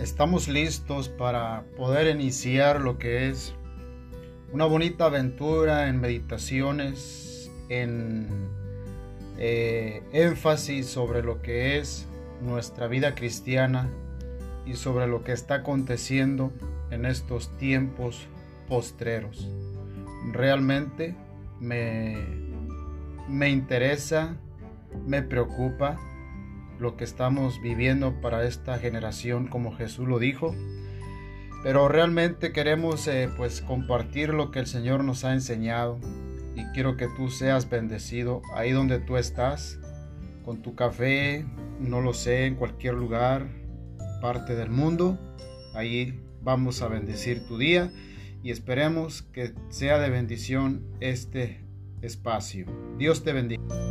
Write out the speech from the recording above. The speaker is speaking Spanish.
estamos listos para poder iniciar lo que es una bonita aventura en meditaciones, en eh, énfasis sobre lo que es nuestra vida cristiana y sobre lo que está aconteciendo en estos tiempos postreros. Realmente me, me interesa, me preocupa lo que estamos viviendo para esta generación como Jesús lo dijo. Pero realmente queremos eh, pues compartir lo que el Señor nos ha enseñado y quiero que tú seas bendecido ahí donde tú estás, con tu café, no lo sé, en cualquier lugar, parte del mundo. Ahí vamos a bendecir tu día y esperemos que sea de bendición este espacio. Dios te bendiga.